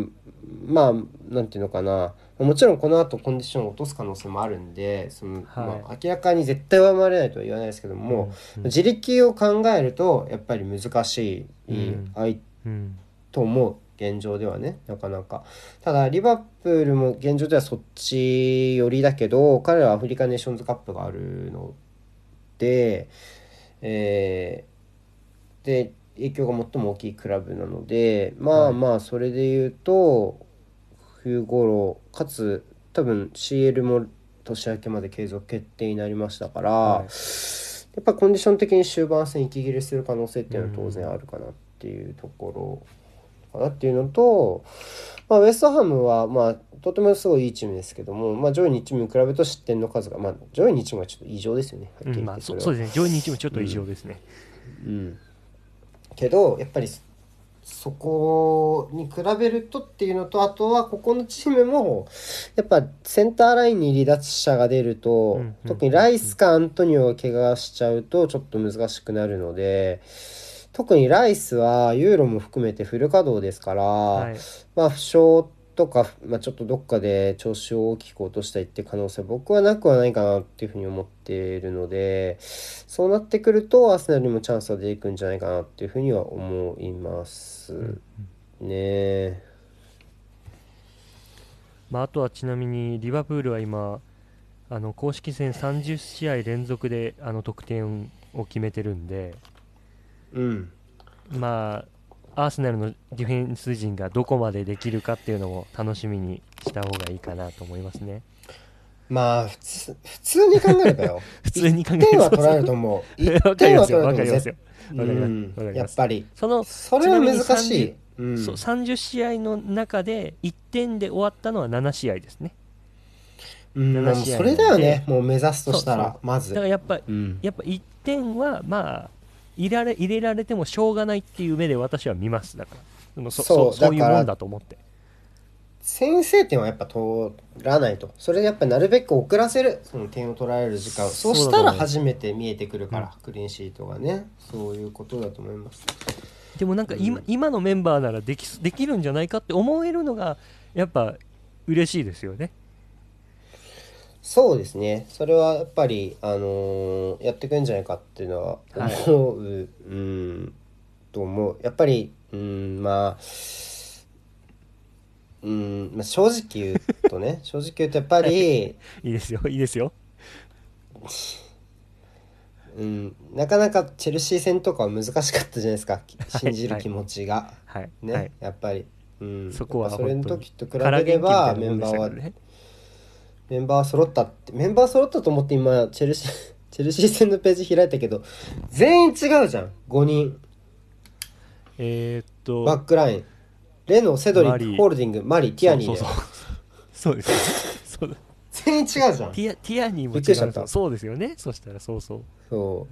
まあなんていうのかな。もちろんこの後コンディションを落とす可能性もあるんでその、はい。まあ、明らかに絶対上回れないとは言わないですけども、うん。自力を考えるとやっぱり難しいうん。相うん。と思う現状ではねなかなか。ただリバプールも現状ではそっち寄りだけど彼らはアフリカネーションズカップがあるのでえーで影響が最も大きいクラブなのでまあはい。まあそれで言うと冬頃かつ多分 CL も年明けまで継続決定になりましたから、はい。やっぱコンディション的に終盤戦息切れする可能性っていうのは当然あるかなっていうところかなっていうのと、まあ、ウェストハムはまあとてもすごいいいチームですけども、まあ、上位2チームに比べると失点の数が、まあ、上位2チームはちょっと異常ですよね。うんまあそそうですね。上位2チームちょっと異常ですね、うん、けどやっぱりそそこに比べるとっていうのとあとはここのチームもやっぱセンターラインに離脱者が出ると、うんうん。特にライスかアントニオが怪我しちゃうとちょっと難しくなるので特にライスはユーロも含めてフル稼働ですから、はい。まあ負傷とか、まあ、ちょっとどっかで調子を大きく落としたりって可能性は僕はなくはないかなっていうふうに思っているのでそうなってくるとアーセナルにもチャンスは出てくるんじゃないかなっていうふうには思います。うんね。まあ、あとはちなみにリバプールは今あの公式戦30試合連続であの得点を決めてるんで、うん。まあ、アーセナルのディフェンス陣がどこまでできるかっていうのも楽しみにした方がいいかなと思いますね。まあ普通普通に考えればよ。普通に考え1 点は取られると思う。わ1点は取られると思う。かりますよ。やっぱり。そのそれは難しい。うん。そう30試合の中で1点で終わったのは7試合ですね。うん、7もう試合それだよね。もう目指すとしたらまず。だからやっぱうん。やっぱ1点はまあ入れられ入れられてもしょうがないっていう目で私は見ます。だから。そのそそうそういうもんだと思って。先制点はやっぱ取らないと。それでやっぱなるべく遅らせる。その点を取られる時間。そうしたら初めて見えてくるから、クリーンシートがね。そういうことだと思います。でもなんか今,、うん。今のメンバーならできできるんじゃないかって思えるのがやっぱ嬉しいですよねそうですね。それはやっぱりあのーやってくんじゃないかっていうのは思う、うん。と思う。やっぱりうんまあうん、まあ、正直言うとね 正直言うとやっぱり、い。いですよ。いいですよ。うん、なかなかチェルシー戦とかは難しかったじゃないですか。信じるはい気持ちが、はい、ね、はい、やっぱり、うん、そこはやっぱそれの時と比べればメンバーはメンバーは揃ったってメンバー揃ったと思って今チェルシー チェルシー戦のページ開いたけど全員違うじゃん5人。えー、っとバックライン。レノセドリックホールディングマリーティアニーで。そうそうそう。そうです。そうだ。全員違うじゃん。ティアティアニーも違う。そうですよね。そしたらそうそう。そ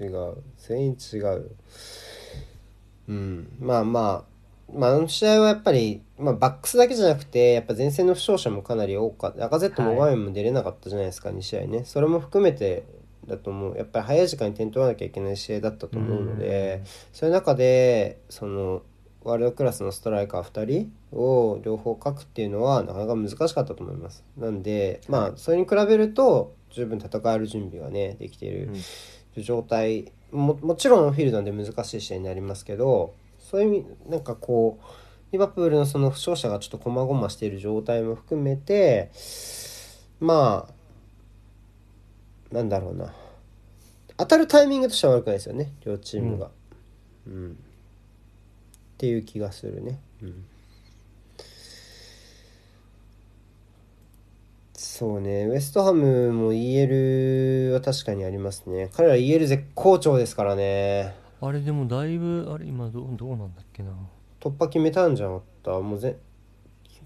う。違う。全員違う。うん。まあまあまあ、あの試合はやっぱり、まあ、バックスだけじゃなくてやっぱ前線の負傷者もかなり多かった。赤ゼットも画面も出れなかったじゃないですか、2試合ね。それも含めてだと思う。やっぱり早い時間に点取らなきゃいけない試合だったと思うのでそういう中でそのワールドクラスのストライカー2人を両方書くっていうのはなかなか難しかったと思います。なんでまあそれに比べると十分戦える準備がねできているうん。状態。ももちろんフィールドなんで難しい試合になりますけどそういう意味なんかこうリバプールのその負傷者がちょっとこまごましている状態も含めてまあなんだろうな。当たるタイミングとしては悪くないですよね両チームが、うん。っていう気がするね、うん、そうね。ウエストハムも EL は確かにありますね。彼ら EL 絶好調ですからね。あれでもだいぶあれ今どうどうなんだっけな。突破決めたんじゃなかった？もうぜ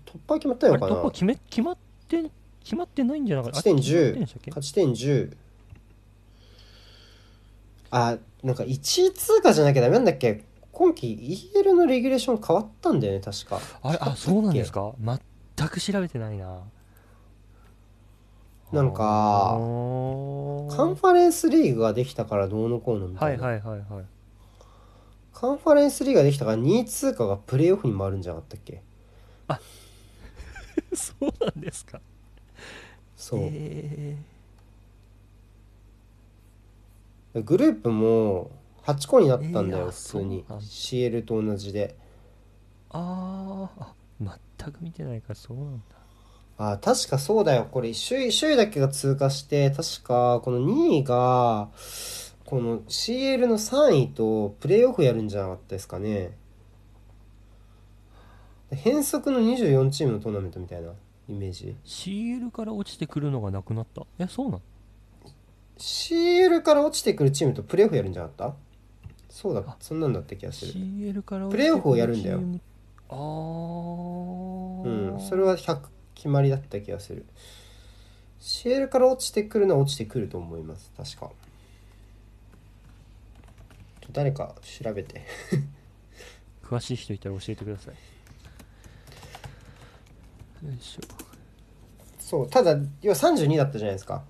突破決まったあれのかな。突破決め決まって決まってないんじゃなかった？勝ち点あ決まってんでしたっけ？勝ち点10あなんか1位通過じゃなきゃダメなんだっけ？今季 EL のレギュレーション変わったんだよね確か。あれあそうなんですか？全く調べてないな。なんかあカンーファレンスリーグができたからどうのこうのみたな、はいいはいはいはいカンファレンスリーグができたから2位通過がプレーオフに回るんじゃなかったっけ？そうなんですか。そう、えグループも8個になったんだえーあよ、普通に。CL と同じで。ー、あーあ全く見てないからそうなんだ。あ確かそうだよ。これ首位首位だけが通過して確かこの2位がこの CL の3位とプレーオフやるんじゃなかったですかね。変則の24チームのトーナメントみたいなイメージ。CL から落ちてくるのがなくなった？えそうなの CL から落ちてくるチームとプレーオフやるんじゃなかった？そうだそんなんだった気がする。CL からプレーオフをやるんだよ。ああうんそれは100決まりだった気がする。CL から落ちてくるのは落ちてくると思います確か誰か調べて。詳しい人いたら教えてください。よいしょ。そうただ要は32だったじゃないですか。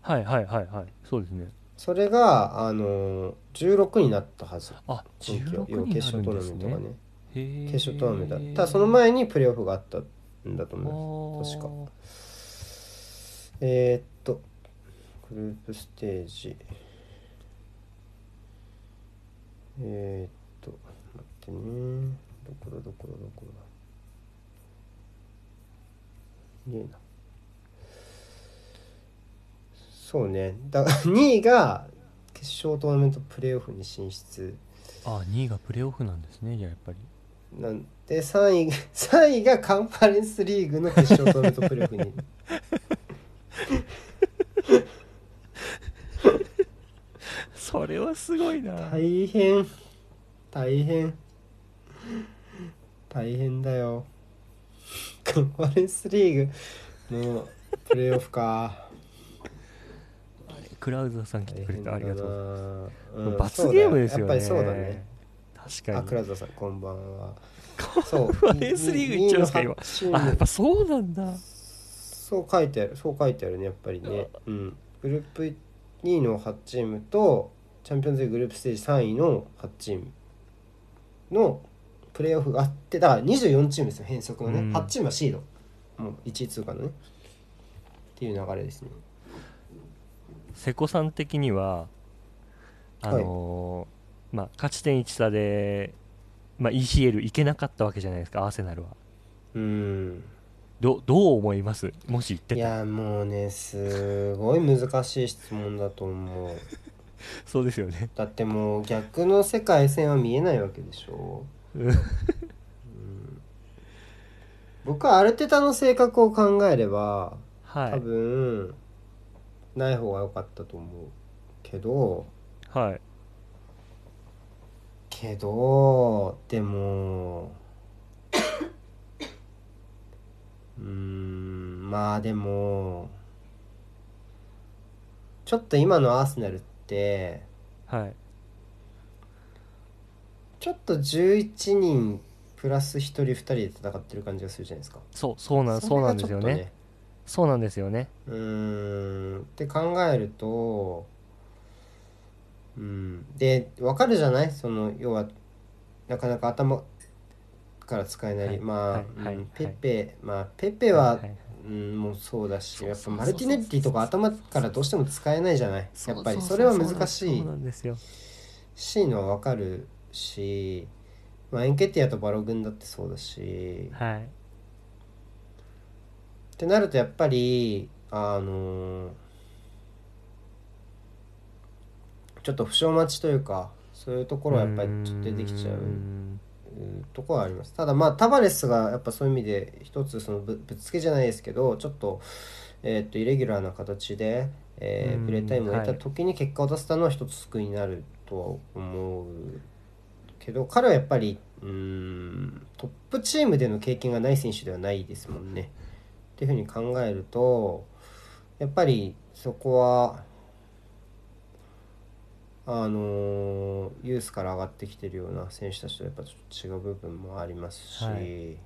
はいはいはいはい。そうですね。それがあのー16になったはず。あ今季は16要はにな決勝トーるんですね。ナメントがね。決勝トーナメント。だただその前にプレーオフがあったんだと思います。確か。えー、っとグループステージえー、っと待ってね。どこだどこだどこだ。ねえな。そうね。だから2位が決勝トーナメントプレーオフに進出。あ2位がプレーオフなんですねじゃあやっぱり。なんで3位3位がカンファレンスリーグの決勝トーナメントプレーオフに それはすごいな。大変。大変。大変だよ。カンファレンスリーグ。のプレーオフか。クラウドさん来てくれてありがとう。う、うん罰ゲームですよね。そうだやっぱりそうだね。確かに。あクラウドさんこんばんは。カンそうファレンスリーグ行っちゃうんですか今今あやっぱそうなんだ。そう書いてあるそう書いてあるねやっぱりね。うん。グループ2位の8チームとチャンピオンズリーググループステージ3位の8チームのプレーオフがあってだから24チームですよ変則のね、うん。8チームはシード。もう1位通過のね。っていう流れですね。瀬古さん的にはあのーまあ勝ち点1差で、まあ、ECL 行けなかったわけじゃないですかアーセナルは。うん。どどう思います？もし行って。いやもうねすごい難しい質問だと思う そうですよね。だってもう逆の世界線は見えないわけでしょ。うん。僕はアルテタの性格を考えればは多分ない方が良かったと思うけど。いはい。けどでもうーんまあでもちょっと今のアーセナルってはい。ちょっと11人プラス1人2人で戦ってる感じがするじゃないですか。そうそうなんそうなんですよね。そうなんですよね。うーん。って考えるとうん。でわかるじゃない？その要はなかなか頭から使えない、はい。まあ、はい。はい。うん。ペペまあペペは、いいうん、もうそうだしやっぱマルティネッティとか頭からどうしても使えないじゃない？やっぱりうそれは難しい。しいのはわかるし、まあ、エンケティアとバロ軍だってそうだし。はい。ってなるとやっぱりあのちょっと負傷待ちというかそういうところはやっぱりちょっと出てきちゃう。うんところはありますただまあタバレスがやっぱそういう意味で一つそのぶぶっつけじゃないですけどちょっと,、えーっとイレギュラーな形で、えーうんプレータイムを得たはい時に結果を出せたのは一つ救いになるとは思うけど彼はやっぱりうーんトップチームでの経験がない選手ではないですもんね。っていうふうに考えるとやっぱりそこはあのユースから上がってきてるような選手たちとやっぱちょっと違う部分もありますし、はい。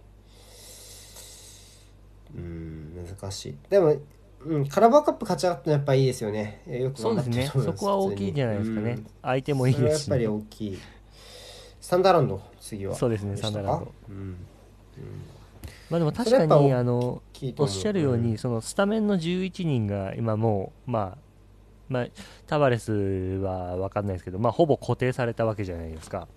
うん難しい。でも、うん、カラバーカップ勝ち上がったのはやっぱいいですよね。えよくそうですねそこは大きいんじゃないですかね、うん。相手もいいですしそれはやっぱり大きいサンダーランド次は。そうですねサンダーランド。うん。うん。まあでも確かにあのおっしゃるように、んそのスタメンの11人が今もう、まあ、まあ、タバレスは分かんないですけど、まあ、ほぼ固定されたわけじゃないですか。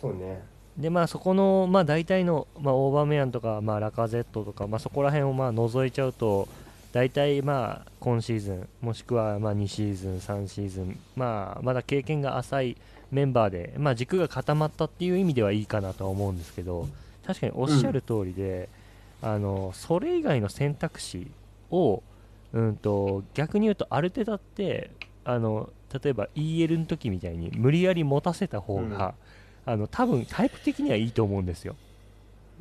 そうねで、まあ、そこの、まあ、大体の、まあ、オーバーメヤンとか、まあ、ラカゼットとか、まあ、そこら辺をまあ除いちゃうと、大体、まあ、今シーズン、もしくはまあ2シーズン、3シーズン、まあ、まだ経験が浅いメンバーで、まあ、軸が固まったっていう意味ではいいかなとは思うんですけど、確かにおっしゃる通りで、あのそれ以外の選択肢を、うん、と逆に言うとアルテタってあの例えば EL の時みたいに無理やり持たせた方が、あの多分タイプ的にはいいと思うんですよ、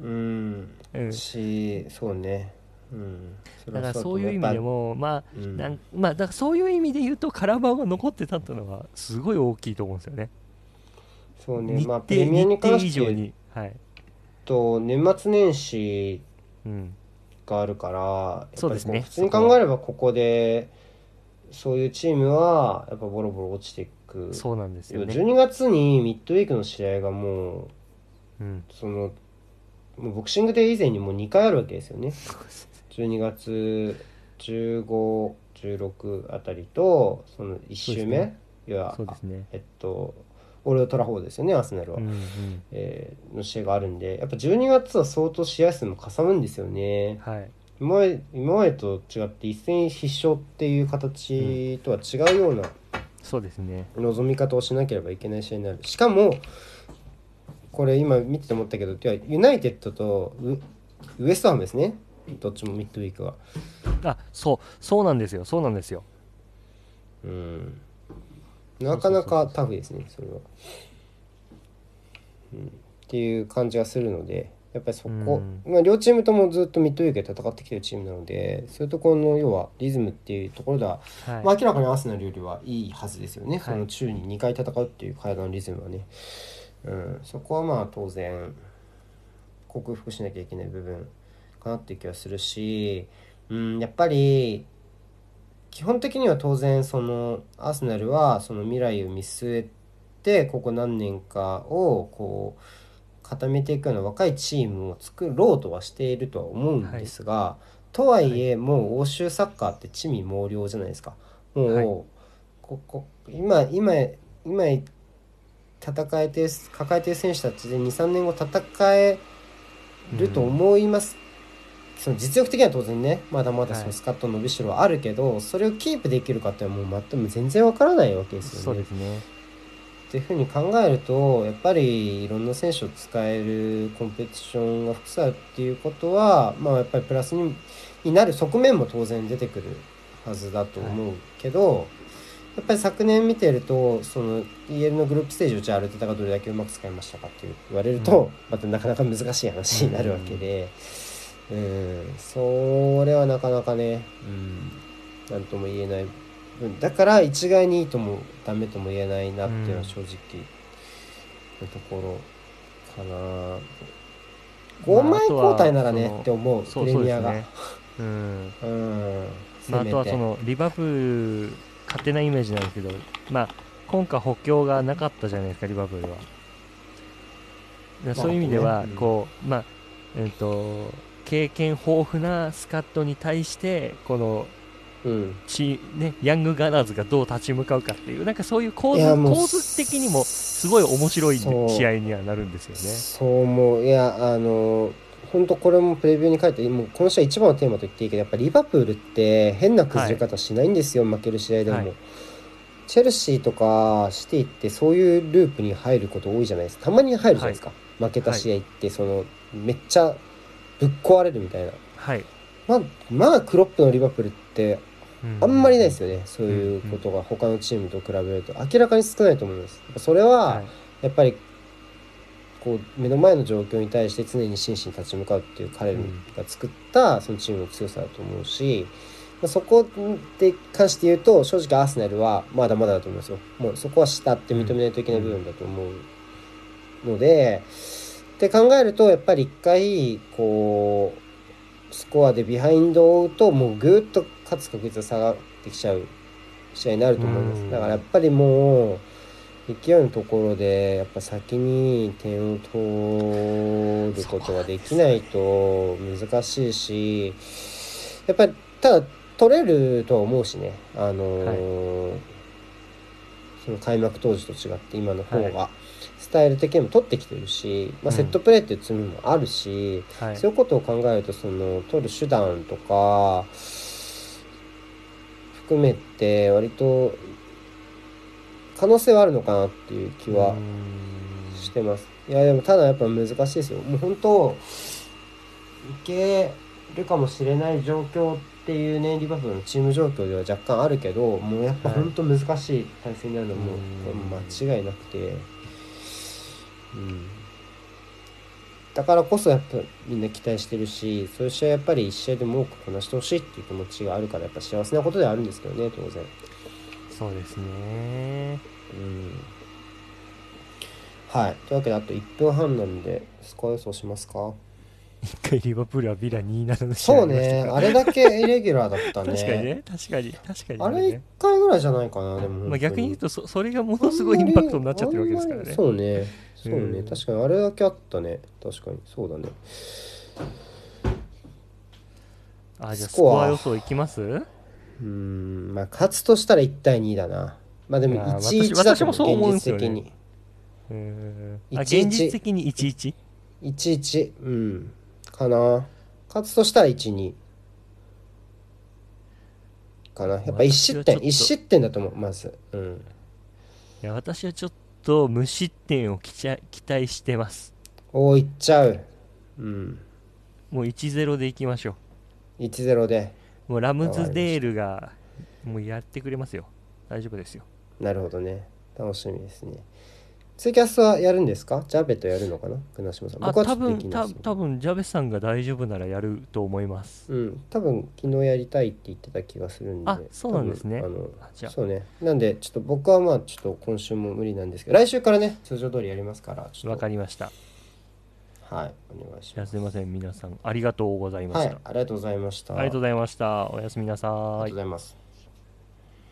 うん。うん、しそうね。うん。だからそういう意味でもまあうん。なんまあ、だからそういう意味で言うとカラバオが残ってたっていうのはすごい大きいと思うんですよね。そうね。日程,、まあプレミアに関して以上に、はい。と年末年始うん、があるからそうですね。こ普通に考えればここでそういうチームはやっぱボロボロ落ちていく。そうなんですよね。12月にミッドウィークの試合がもううん、そのもうボクシングデー以前にもう2回あるわけですよね。12月1516あたりとその1週目、そうですいやそうですね。えっとオレオトラフォードですよねアーセナルは、うんうん。えーの試合があるんで。やっぱ12月は相当試合数もかさむんですよね。はい、今まで今までと違って一戦必勝っていう形とは違うようなそうですね。望み方をしなければいけない試合になる。しかもこれ今見てて思ったけどユナイテッドとウウエストハムですね。どっちもミッドウィークは。あそうそうなんですよ、そうなんですよ。うんなかなかタフですねそれは。っていう感じがするのでやっぱりそこ、うん。まあ、両チームともずっとミッドウェークで戦ってきてるチームなのでそういうところの要はリズムっていうところでは、はい。まあ、明らかにアーセナルよりはいいはずですよね、い。その週に2回戦うっていう体のリズムはね、うん、そこはまあ当然克服しなきゃいけない部分かなっていう気はするし、うん、やっぱり基本的には当然そのアーセナルはその未来を見据えてここ何年かをこう固めていくような若いチームを作ろうとはしているとは思うんですが、とはいえもう欧州サッカーって地味猛量じゃないですか。もう、はい。ここ今今今戦えて抱えてる選手たちで23年後戦えると思います、その実力的には当然ねまだまだそはい。のスカットの伸びしろはあるけど、それをキープできるかってもう全く全然わからないわけですよね。そうで。すね。っていうふうに考えるとやっぱりいろんな選手を使えるコンペティションが複数あるっていうことはまあやっぱりプラスにになる側面も当然出てくるはずだと思うけど、やっぱり昨年見てるとその EL のグループステージをじゃあアルテタがどれだけうまく使いましたかって言われると、うん。またなかなか難しい話になるわけで、うん、それはなかなかね、うん、なんとも言えない。分だから一概にいいともダメとも言えないなっていうのは正直のところかな。5枚交代ならね、って思うプレミアが。そうん。うん、まあ、あとはそのリバプール勝手なイメージなんですけど、まあ、今回補強がなかったじゃないですかリバプールは。でそういう意味ではこう、まあえー、と経験豊富なスカットに対してこのうん、チ、ね、ヤングガナーズがどう立ち向かうかっていうなんかそういう構図いやもう構図的にもすごい面白いそう。試合にはなるんですよね。そう思う。いやあの本当これもプレビューに書いてもうこの試合一番のテーマと言っていいけどやっぱリバプールって変な崩れ方しないんですよ、負ける試合でも、はい。チェルシーとかシティってそういうループに入ること多いじゃないですか。たまに入るじゃないですか、負けた試合ってそのめっちゃぶっ壊れるみたいな。はい、まあまあクロップのリバプールってうん。あんまりないですよね、そういうことが。他のチームと比べると。明らかに少ないと思います。それは、はい。やっぱりこう目の前の状況に対して常に真摯に立ち向かうっていう彼が作ったそのチームの強さだと思うし、まあそこで関して言うと正直アーセナルはまだまだだと思いますよ。もうそこは下って認めないといけない部分だと思うので、って考えるとやっぱり一回こうスコアでビハインドを追うともうぐーっと勝つ確率が下がってきちゃう試合になると思います、うん。だからやっぱりもう勢いのところでやっぱ先に点を取ることができないと難しいしやっぱりただ取れるとは思うしね。あのーその開幕当時と違って今の方がスタイル的にも取ってきてるし、まあ、うん。セットプレーっていう罪もあるし、はい。そういうことを考えるとその取る手段とか含めて割と可能性はあるのかなっていう気はうん。してます。いやでもただやっぱ難しいですよ。もう本当いけるかもしれない状況っていうねリバプールのチーム状況では若干あるけどもうやっぱはい。本当難しい対戦になるのはもううん。間違いなくて、うん、だからこそやっぱみんな期待してるしそういう試合やっぱり一試合でも多くこなしてほしいっていう気持ちがあるからやっぱ幸せなことではあるんですけどね当然。そうですねうんはい。というわけで、あと1分半なんで、スコア予想しますか？一回リバプールはビラ2-7の試合そうね。あれだけイレギュラーだったね。確かにね確かに確かにあれ1ね回ぐらいじゃないかな、でも。まあ、逆に言うととそそれがものすごいインパクトになっちゃってるわけですからねそうね。そうね。うん確かにあれだけあったね。確かに。そうだね。あじゃあススコア予想いきます？うーん。まあ、勝つとしたら1対2だな。まあでもあー1-1だと私私もそう思う現実的に。うーんあ1-1現実的に11 1-1。うん。かな。勝つとしたら1-2。かな。やっぱ1失点。私はちょっと1失点だと思う、まず。うん。いや私はちょっと無失点を期待期待してますおお、いっちゃう。うん。もう1-0でいきましょ1-0で。うもうラムズデールがもうやってくれますよ大丈夫ですよなるほどね。楽しみですね。ツイキャスはやるんですか？ジャベとやるのかな？船島さん。あ僕はちょ多分っとできないたです、ね、多分ジャベスさんが大丈夫ならやると思います。うん。多分昨日やりたいって言ってた気がするんで。あそうなんですね。あのあじゃあ。そうね。なんでちょっと僕はまあちょっと今週も無理なんですけど来週からね通常通りやりますからわと。かりました。はい。お願いします。すいません。皆さんありがとうございまはい。した、ありがとうございました。ありがとうございました。おやすみなさありがとういございます